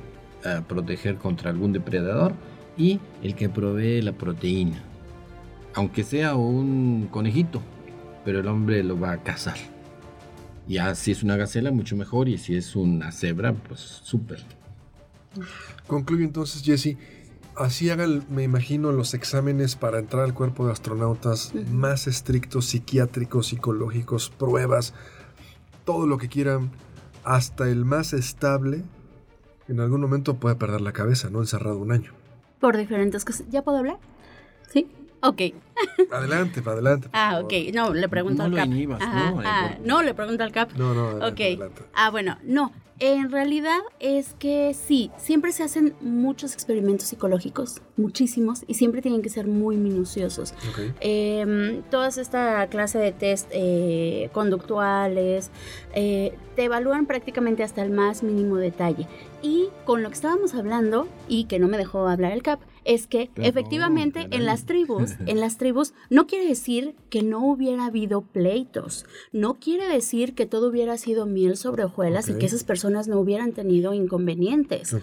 a proteger contra algún depredador, y el que provee la proteína. Aunque sea un conejito, pero el hombre lo va a cazar. Ya si es una gacela, mucho mejor, y si es una cebra, pues súper. Concluyo entonces, Jesse. Así hagan, me imagino, los exámenes para entrar al cuerpo de astronautas más estrictos, psiquiátricos, psicológicos, pruebas, todo lo que quieran, hasta el más estable, en algún momento puede perder la cabeza, ¿no? Encerrado un año. Por diferentes cosas. ¿Ya puedo hablar? Ok. Adelante, para adelante. por Ah, favor. ok. No, le pregunto No al lo Cap. inhibas, Ajá, ¿no? Ah, no, le pregunto al Cap. No, no, adelante, Ok. adelante. Ah, bueno, no. En realidad es que sí, siempre se hacen muchos experimentos psicológicos, muchísimos, y siempre tienen que ser muy minuciosos. Ok. Eh, todas esta clase de test eh, conductuales eh, te evalúan prácticamente hasta el más mínimo detalle. Y con lo que estábamos hablando, y que no me dejó hablar el CAP, es que efectivamente en las tribus, [LAUGHS] en las tribus, no quiere decir que no hubiera habido pleitos, no quiere decir que todo hubiera sido miel sobre hojuelas y que esas personas no hubieran tenido inconvenientes.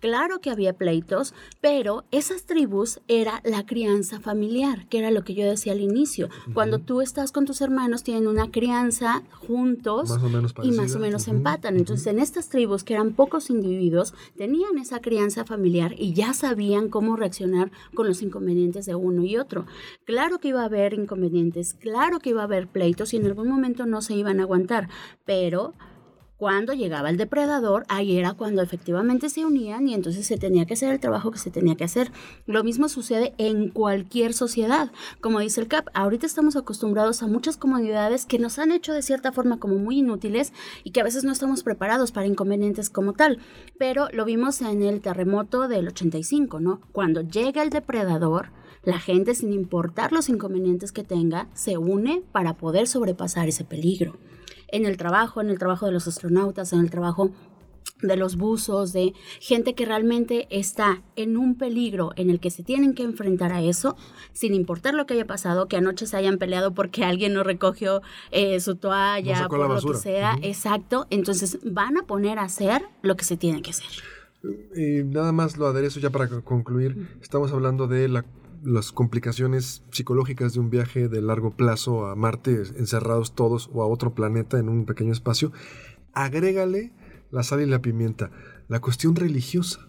Claro que había pleitos, pero esas tribus era la crianza familiar, que era lo que yo decía al inicio. Cuando tú estás con tus hermanos, tienen una crianza juntos Más y más o menos Ujú, empatan. Entonces, en estas tribus, que eran pocos individuos, tenían esa crianza familiar y ya sabían cómo reaccionar con los inconvenientes de uno y otro. Claro que iba a haber inconvenientes, claro que iba a haber pleitos y en algún momento no se iban a aguantar, pero cuando llegaba el depredador, ahí era cuando efectivamente se unían y entonces se tenía que hacer el trabajo que se tenía que hacer. Lo mismo sucede en cualquier sociedad. Como dice el CAP, ahorita estamos acostumbrados a muchas comunidades que nos han hecho de cierta forma como muy inútiles y que a veces no estamos preparados para inconvenientes como tal. Pero lo vimos en el terremoto del 85, ¿no? Cuando llega el depredador, la gente, sin importar los inconvenientes que tenga, se une para poder sobrepasar ese peligro en el trabajo, en el trabajo de los astronautas, en el trabajo de los buzos, de gente que realmente está en un peligro en el que se tienen que enfrentar a eso, sin importar lo que haya pasado, que anoche se hayan peleado porque alguien no recogió eh, su toalla, por lo que sea, exacto, entonces van a poner a hacer lo que se tiene que hacer. Nada más lo aderezo ya para concluir, estamos hablando de la las complicaciones psicológicas de un viaje de largo plazo a Marte, encerrados todos o a otro planeta en un pequeño espacio, agrégale la sal y la pimienta, la cuestión religiosa.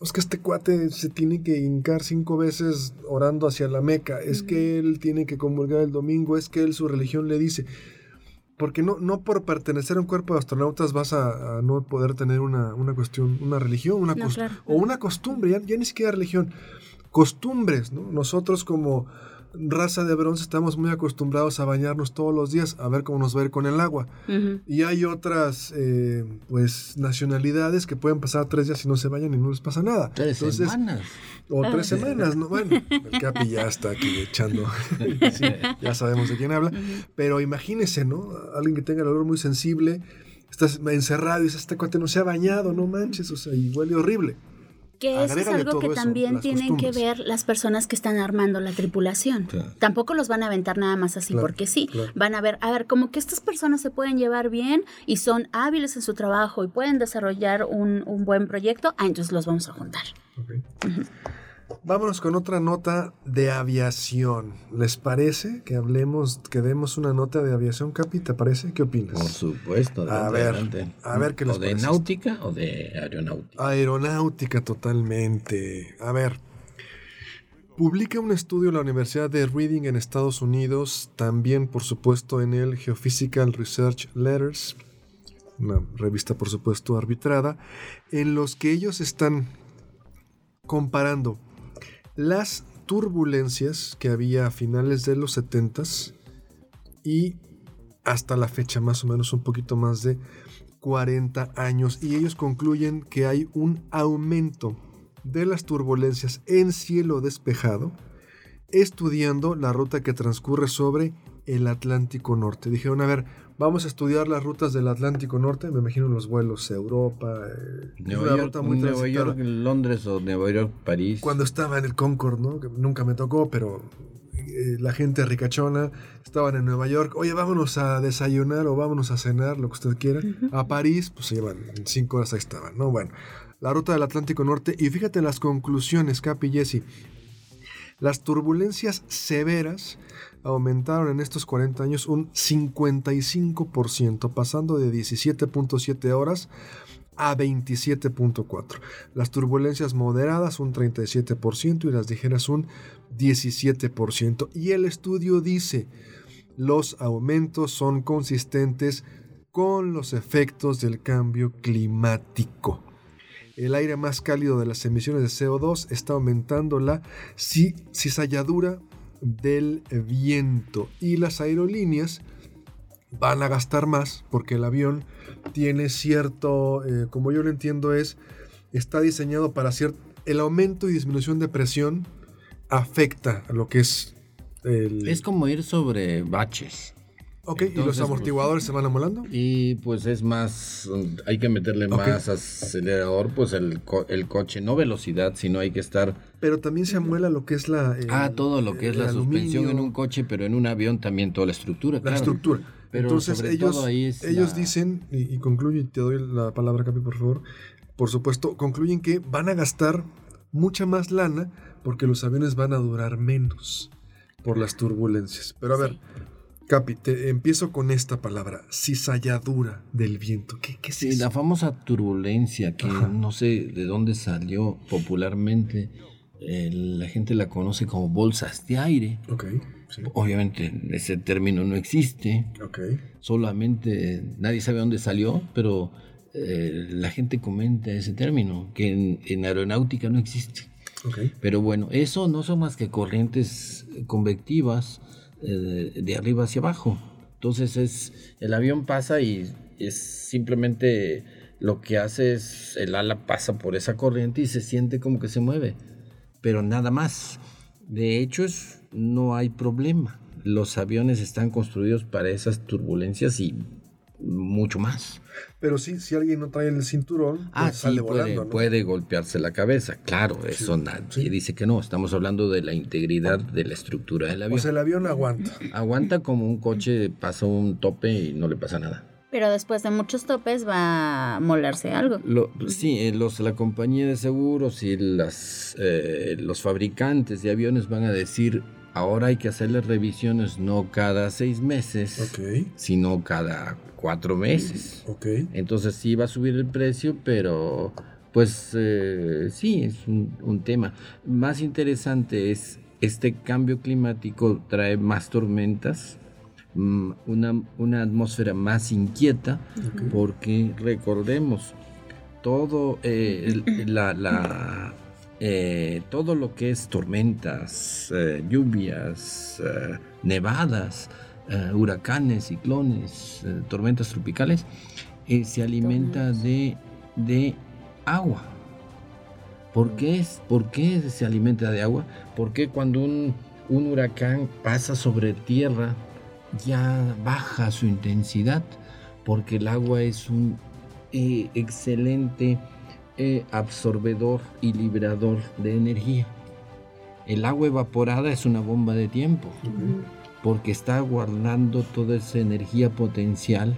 Es que este cuate se tiene que hincar cinco veces orando hacia la Meca, es que él tiene que comulgar el domingo, es que él su religión le dice. Porque no, no por pertenecer a un cuerpo de astronautas vas a, no poder tener una, cuestión, una religión, una o una costumbre, ya, ya ni siquiera religión costumbres, ¿no? Nosotros como raza de bronce estamos muy acostumbrados a bañarnos todos los días, a ver cómo nos va a ir con el agua. Y hay otras, eh, pues, nacionalidades que pueden pasar tres días y no se bañan y no les pasa nada. Tres semanas. O tres semanas, ¿no? Bueno, el Capi ya está aquí echando, [LAUGHS] ya sabemos de quién habla. Pero imagínese, ¿no? Alguien que tenga el olor muy sensible, estás encerrado y dices, este cuate no se ha bañado, no manches, o sea, y huele horrible. Que eso es algo que también tienen que ver las personas que están armando la tripulación. Tampoco los van a aventar nada más así porque sí. Van a ver, a ver, como que estas personas se pueden llevar bien y son hábiles en su trabajo y pueden desarrollar un, buen proyecto, ah, entonces los vamos a juntar. Vámonos con otra nota de aviación. ¿Les parece que hablemos, que demos una nota de aviación, Capi? ¿Te parece? ¿Qué opinas? Por supuesto. A ver, a ver qué les ¿O de náutica o de aeronáutica? Aeronáutica totalmente. A ver. Publica un estudio en la Universidad de Reading en Estados Unidos, también por supuesto en el Geophysical Research Letters, una revista por supuesto arbitrada, en los que ellos están comparando las turbulencias que había a finales de los 70 y hasta la fecha más o menos un poquito más de 40 años. Y ellos concluyen que hay un aumento de las turbulencias en cielo despejado estudiando la ruta que transcurre sobre el Atlántico Norte. Dijeron, a ver, vamos a estudiar las rutas del Atlántico Norte, me imagino los vuelos a Europa, eh, Nueva, York, Nueva York, Londres o Nueva York, París. Cuando estaba en el Concorde, ¿no? Que nunca me tocó, pero eh, la gente ricachona estaban en Nueva York, oye, vámonos a desayunar o vámonos a cenar, lo que usted quiera. A París, pues se llevan cinco horas ahí estaban, ¿no? Bueno, la ruta del Atlántico Norte y fíjate las conclusiones, Capi y Jesse. Las turbulencias severas aumentaron en estos 40 años un 55%, pasando de 17.7 horas a 27.4. Las turbulencias moderadas un 37% y las ligeras un 17%. Y el estudio dice, los aumentos son consistentes con los efectos del cambio climático. El aire más cálido de las emisiones de CO2 está aumentando la cizalladura del viento y las aerolíneas van a gastar más porque el avión tiene cierto, eh, como yo lo entiendo es, está diseñado para hacer el aumento y disminución de presión afecta a lo que es el... Es como ir sobre baches. Ok, ¿y los amortiguadores se van amolando? Y pues es más, hay que meterle más acelerador, pues el, el, coche, no velocidad, sino hay que estar... Pero también se amuela lo que es la... ah, todo lo que es la suspensión en un coche, pero en un avión también toda la estructura. La estructura. Pero Entonces ellos, ellos dicen, y, y concluyo y te doy la palabra, Capi, por favor, por supuesto, concluyen que van a gastar mucha más lana porque los aviones van a durar menos por las turbulencias. Pero a ver, Capi, te empiezo con esta palabra, cizalladura del viento. ¿Qué, qué es sí, La famosa turbulencia, que no sé de dónde salió popularmente, eh, la gente la conoce como bolsas de aire. Ok, sí. Obviamente ese término no existe, Ok. solamente nadie sabe dónde salió, pero eh, la gente comenta ese término, que en, en aeronáutica no existe. Ok. Pero bueno, eso no son más que corrientes convectivas eh, de arriba hacia abajo. Entonces es el avión pasa y es simplemente lo que hace es el ala pasa por esa corriente y se siente como que se mueve, pero nada más. De hecho es, no hay problema. Los aviones están construidos para esas turbulencias y mucho más. Pero sí, si alguien no trae el cinturón, Ah, pues sí, sale puede, volando, ¿no? puede golpearse la cabeza. Claro, eso nadie sí. dice que no. Estamos hablando de la integridad de la estructura del avión. O sea, el avión aguanta. Aguanta como un coche, pasa un tope y no le pasa nada. Pero después de muchos topes va a molarse algo. Lo- sí, eh, los, la compañía de seguros y las, eh, los fabricantes de aviones van a decir, ahora hay que hacerle revisiones no cada seis meses, sino cada cuatro meses. Entonces sí va a subir el precio, pero pues eh, sí, es un, un tema. Más interesante es, este cambio climático trae más tormentas, mm, una, una atmósfera más inquieta, porque recordemos, todo, eh, la, eh, todo lo que es tormentas, eh, lluvias, eh, nevadas, huracanes, ciclones, tormentas tropicales, se alimenta de, de agua. ¿Por qué, es, ¿Por qué se alimenta de agua? Porque cuando un, un huracán pasa sobre tierra, ya baja su intensidad, porque el agua es un excelente eh, absorbedor y liberador de energía. El agua evaporada es una bomba de tiempo, porque está guardando toda esa energía potencial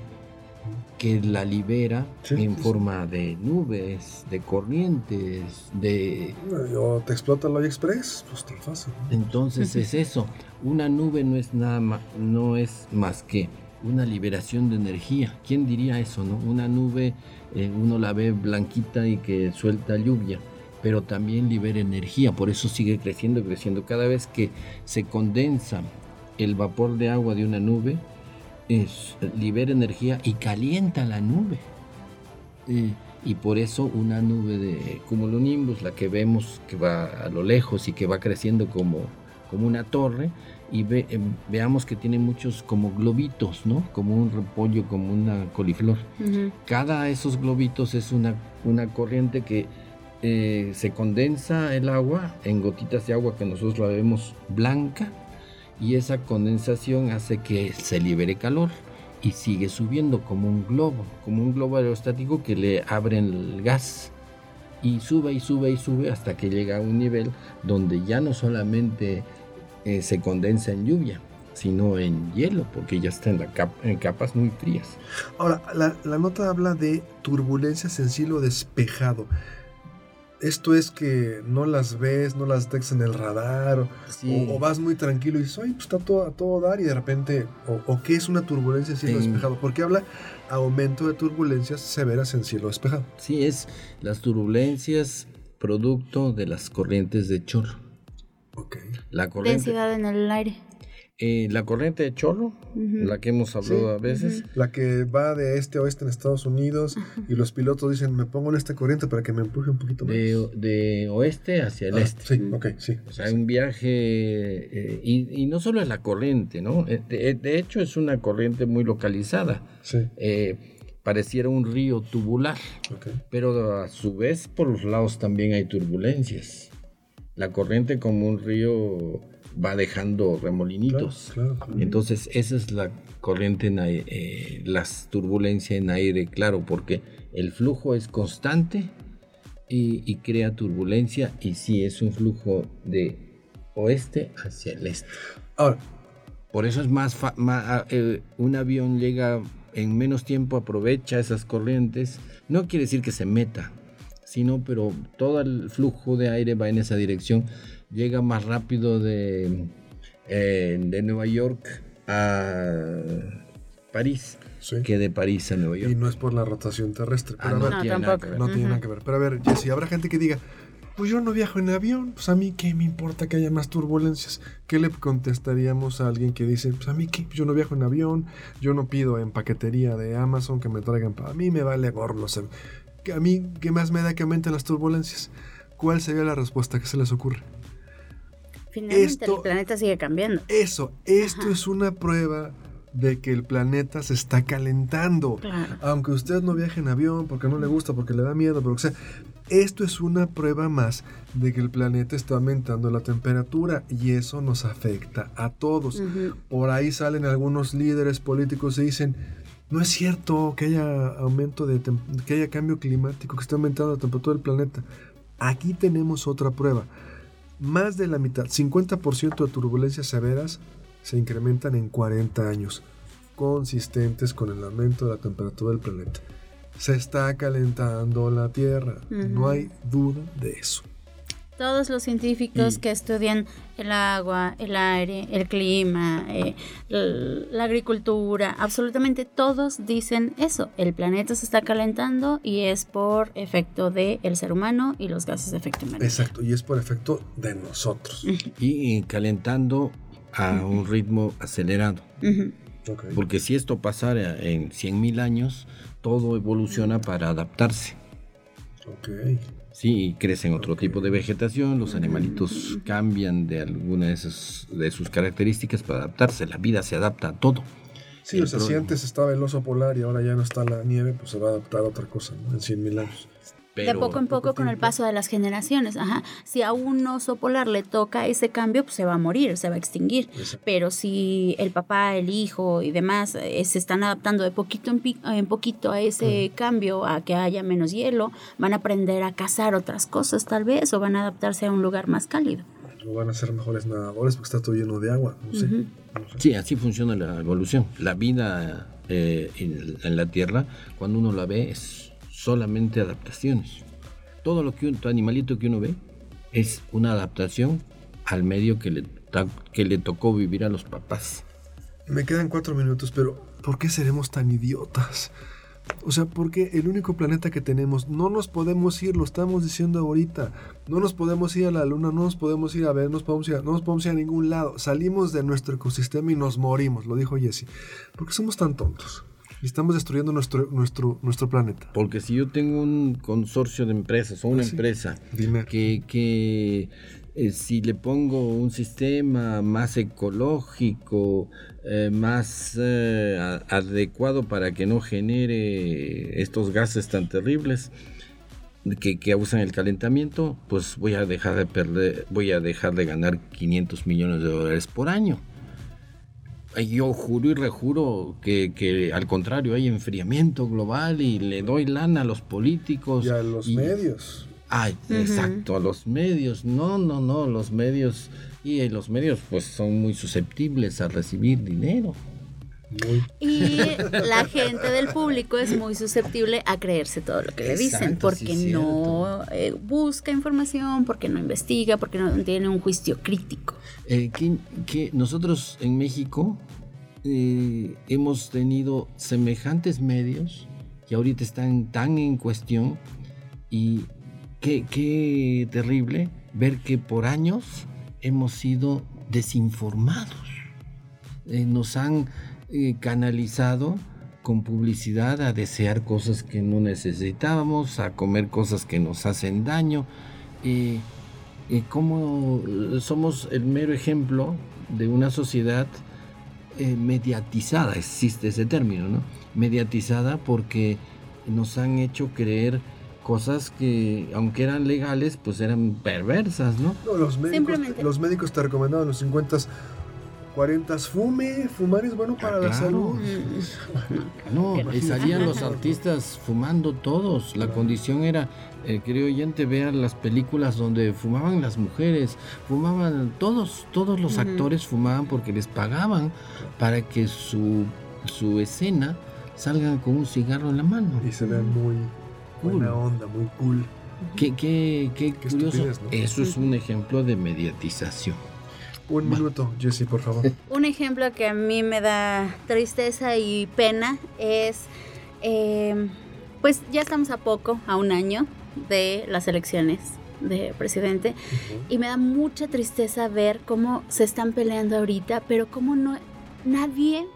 que la libera Sí, en sí, forma de nubes, de corrientes, de... O te explota el Express, pues tan fácil. ¿no? Entonces es [LAUGHS] eso, una nube no es nada más, no es más que una liberación de energía. ¿Quién diría eso, no? Una nube, eh, uno la ve blanquita y que suelta lluvia, pero también libera energía, por eso sigue creciendo, creciendo. Cada vez que se condensa el vapor de agua de una nube, es, libera energía y calienta la nube. Eh, y por eso una nube de cumulonimbus, la que vemos que va a lo lejos y que va creciendo como, como una torre, y ve- em, veamos que tiene muchos como globitos, ¿no? Como un repollo, como una coliflor. Ujú. Cada de esos globitos es una, una corriente que eh, se condensa el agua en gotitas de agua que nosotros la vemos blanca y esa condensación hace que se libere calor y sigue subiendo como un globo, como un globo aerostático que le abren el gas y sube y sube y sube hasta que llega a un nivel donde ya no solamente eh, se condensa en lluvia, sino en hielo, porque ya está en, la cap- en capas muy frías. Ahora, la, la nota habla de turbulencias en cielo despejado. Esto es que no las ves, no las detectas en el radar, o- Sí. o, o vas muy tranquilo y dices, ay, pues está todo, a todo dar, y de repente, o, o qué es una turbulencia en cielo En- despejado, porque habla aumento de turbulencias severas en cielo despejado. Sí, es las turbulencias producto de las corrientes de chorro. La corriente, Densidad en el aire. eh, la corriente de chorro, Ujú. la que hemos hablado Sí, a veces, La que va de este a oeste en Estados Unidos y los pilotos dicen, me pongo en esta corriente para que me empuje un poquito más. de, de oeste hacia el Ah, este. Sí, ok, sí. O sea, un viaje, eh, y, y no solo es la corriente, ¿no? Eh, De, de hecho, es una corriente muy localizada. Sí, Eh, pareciera un río tubular, pero a su vez por los lados también hay turbulencias. La corriente como un río va dejando remolinitos. claro. claro. Entonces, esa es la corriente, en aire, eh, las turbulencias en aire, claro, porque el flujo es constante y, y crea turbulencia, y sí es un flujo de oeste hacia el este. Ahora, Por eso es más, ma- ah, eh, un avión llega en menos tiempo, aprovecha esas corrientes. No quiere decir que se meta, sino, pero todo el flujo de aire va en esa dirección. Llega más rápido de, eh, de Nueva York a París sí. que de París a Nueva Y York. no es por la rotación terrestre. Ah, Pero no, a ver, No, tiene nada que ver. no tiene nada que ver. Pero a ver, Jessy, habrá gente que diga, pues yo no viajo en avión, pues a mí qué me importa que haya más turbulencias. ¿Qué le contestaríamos a alguien que dice, pues a mí qué, yo no viajo en avión, yo no pido en paquetería de Amazon que me traigan para mí, me vale gorro, a mí qué más me da que aumenten las turbulencias? ¿Cuál sería la respuesta que se les ocurre? Finalmente el planeta sigue cambiando. Eso, esto es una prueba de que el planeta se está calentando. Aunque usted no viaje en avión porque no le gusta, porque le da miedo, pero o sea, esto es una prueba más de que el planeta está aumentando la temperatura y eso nos afecta a todos. Por ahí salen algunos líderes políticos y dicen, no es cierto que haya aumento de que haya cambio climático, que esté aumentando la temperatura del planeta. Aquí tenemos otra prueba. Más de la mitad, 50% de turbulencias severas se incrementan en 40 años, consistentes con el aumento de la temperatura del planeta se está calentando la Tierra. No hay duda de eso. Todos los científicos que estudian el agua, el aire, el clima, eh, la agricultura, absolutamente todos dicen eso. El planeta se está calentando y es por efecto del el ser humano y los gases de efecto invernadero. Exacto, y es por efecto de nosotros. Y calentando a un ritmo acelerado. Porque si esto pasara en 100.000 años, todo evoluciona para adaptarse. Ok. Sí, crecen otro tipo de vegetación, los animalitos cambian de alguna de, de sus características para adaptarse, la vida se adapta a todo. Sí, o sea, si antes estaba el oso polar y ahora ya no está la nieve, pues se va a adaptar a otra cosa, ¿no? En 100.000 años de poco en poco, con el paso de las generaciones. Ajá. Si a un oso polar le toca ese cambio, pues se va a morir, se va a extinguir. Pero si el papá, el hijo y demás eh, se están adaptando de poquito en, en poquito a ese cambio, a que haya menos hielo, van a aprender a cazar otras cosas tal vez o van a adaptarse a un lugar más cálido. O van a ser mejores nadadores porque está todo lleno de agua. No sé. Sí, así funciona la evolución. La vida eh, en la Tierra, cuando uno la ve, es solamente adaptaciones. Todo lo que un animalito que uno ve es una adaptación al medio que le, que le tocó vivir a los papás. Me quedan cuatro minutos, pero ¿por qué seremos tan idiotas? O sea, porque el único planeta que tenemos, no nos podemos ir, lo estamos diciendo ahorita. No nos podemos ir a la luna, no nos podemos ir a ver, no nos podemos ir a, no nos podemos ir a ningún lado. Salimos de nuestro ecosistema y nos morimos, lo dijo Jesse. ¿Por qué somos tan tontos? Y estamos destruyendo nuestro, nuestro, nuestro planeta. Porque si yo tengo un consorcio de empresas o una ah, empresa que, que eh, si le pongo un sistema más ecológico, eh, más eh, adecuado para que no genere estos gases tan terribles que, que abusan el calentamiento, pues voy a dejar de perder, voy a dejar de ganar 500 millones de dólares por año yo juro y rejuro que, al contrario hay enfriamiento global y le doy lana a los políticos. Y a los medios. Ay, exacto, a los medios. No, no, no, los medios. Y los medios pues son muy susceptibles a recibir dinero. Y la gente del público es muy susceptible a creerse todo lo que le dicen, porque no eh, busca información, porque no investiga, porque no tiene un juicio crítico. Eh, que, nosotros en México eh, hemos tenido semejantes medios que ahorita están tan en cuestión y qué, qué terrible ver que por años hemos sido desinformados. nos han eh, canalizado con publicidad a desear cosas que no necesitábamos, a comer cosas que nos hacen daño. y como somos el mero ejemplo de una sociedad eh, mediatizada, existe ese término, ¿no? Mediatizada porque nos han hecho creer cosas que, aunque eran legales, pues eran perversas, ¿no? los, médicos, los médicos te recomendaban los 50 40 fume, fumar es bueno para la salud. No, salían los artistas fumando todos. La condición era, eh, querido oyente, ver las películas donde fumaban las mujeres, fumaban todos, todos los actores fumaban porque les pagaban para que su, su escena salgan con un cigarro en la mano. Y se vean muy buena onda, muy cool. Qué, qué, qué, curioso. Eso es un ejemplo de mediatización. Un minuto, Jesse, por favor. [LAUGHS] Un ejemplo que a mí me da tristeza y pena es, em, pues ya estamos a poco, a un año de las elecciones de presidente y me da mucha tristeza ver cómo se están peleando ahorita, pero cómo no nadie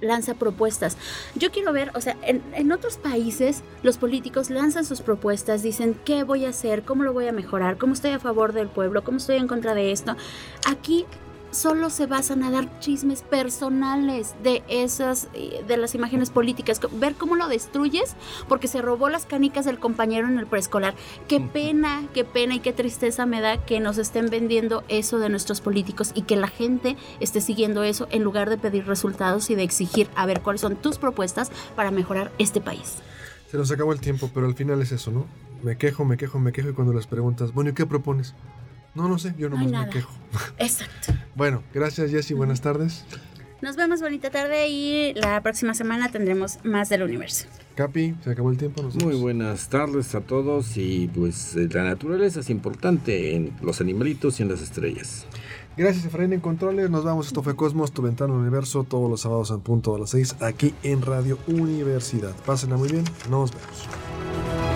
lanza propuestas. Yo quiero ver, o sea, en, en, otros países los políticos lanzan sus propuestas, dicen qué voy a hacer, cómo lo voy a mejorar, cómo estoy a favor del pueblo, cómo estoy en contra de esto. Aquí solo se basan a dar chismes personales de esas, eh, de las imágenes políticas, ver cómo lo destruyes porque se robó las canicas del compañero en el preescolar. Qué pena, qué pena y qué tristeza me da que nos estén vendiendo eso de nuestros políticos y que la gente esté siguiendo eso en lugar de pedir resultados y de exigir a ver cuáles son tus propuestas para mejorar este país. Se nos acabó el tiempo, pero al final es eso, ¿no? Me quejo, me quejo, me quejo y cuando les preguntas, bueno, ¿y qué propones? No, no sé, yo nomás no me quejo. [LAUGHS] Exacto. bueno, gracias Jessy, buenas tardes. Nos vemos bonita tarde y la próxima semana tendremos más del universo. Capi, se acabó el tiempo. Muy buenas tardes a todos y pues la naturaleza es importante en los animalitos y en las estrellas. Gracias Efraín en Controles, nos vamos, esto fue Cosmos, tu ventana al universo, todos los sábados en punto a las 6 aquí en Radio Universidad. Pásenla muy bien, nos vemos.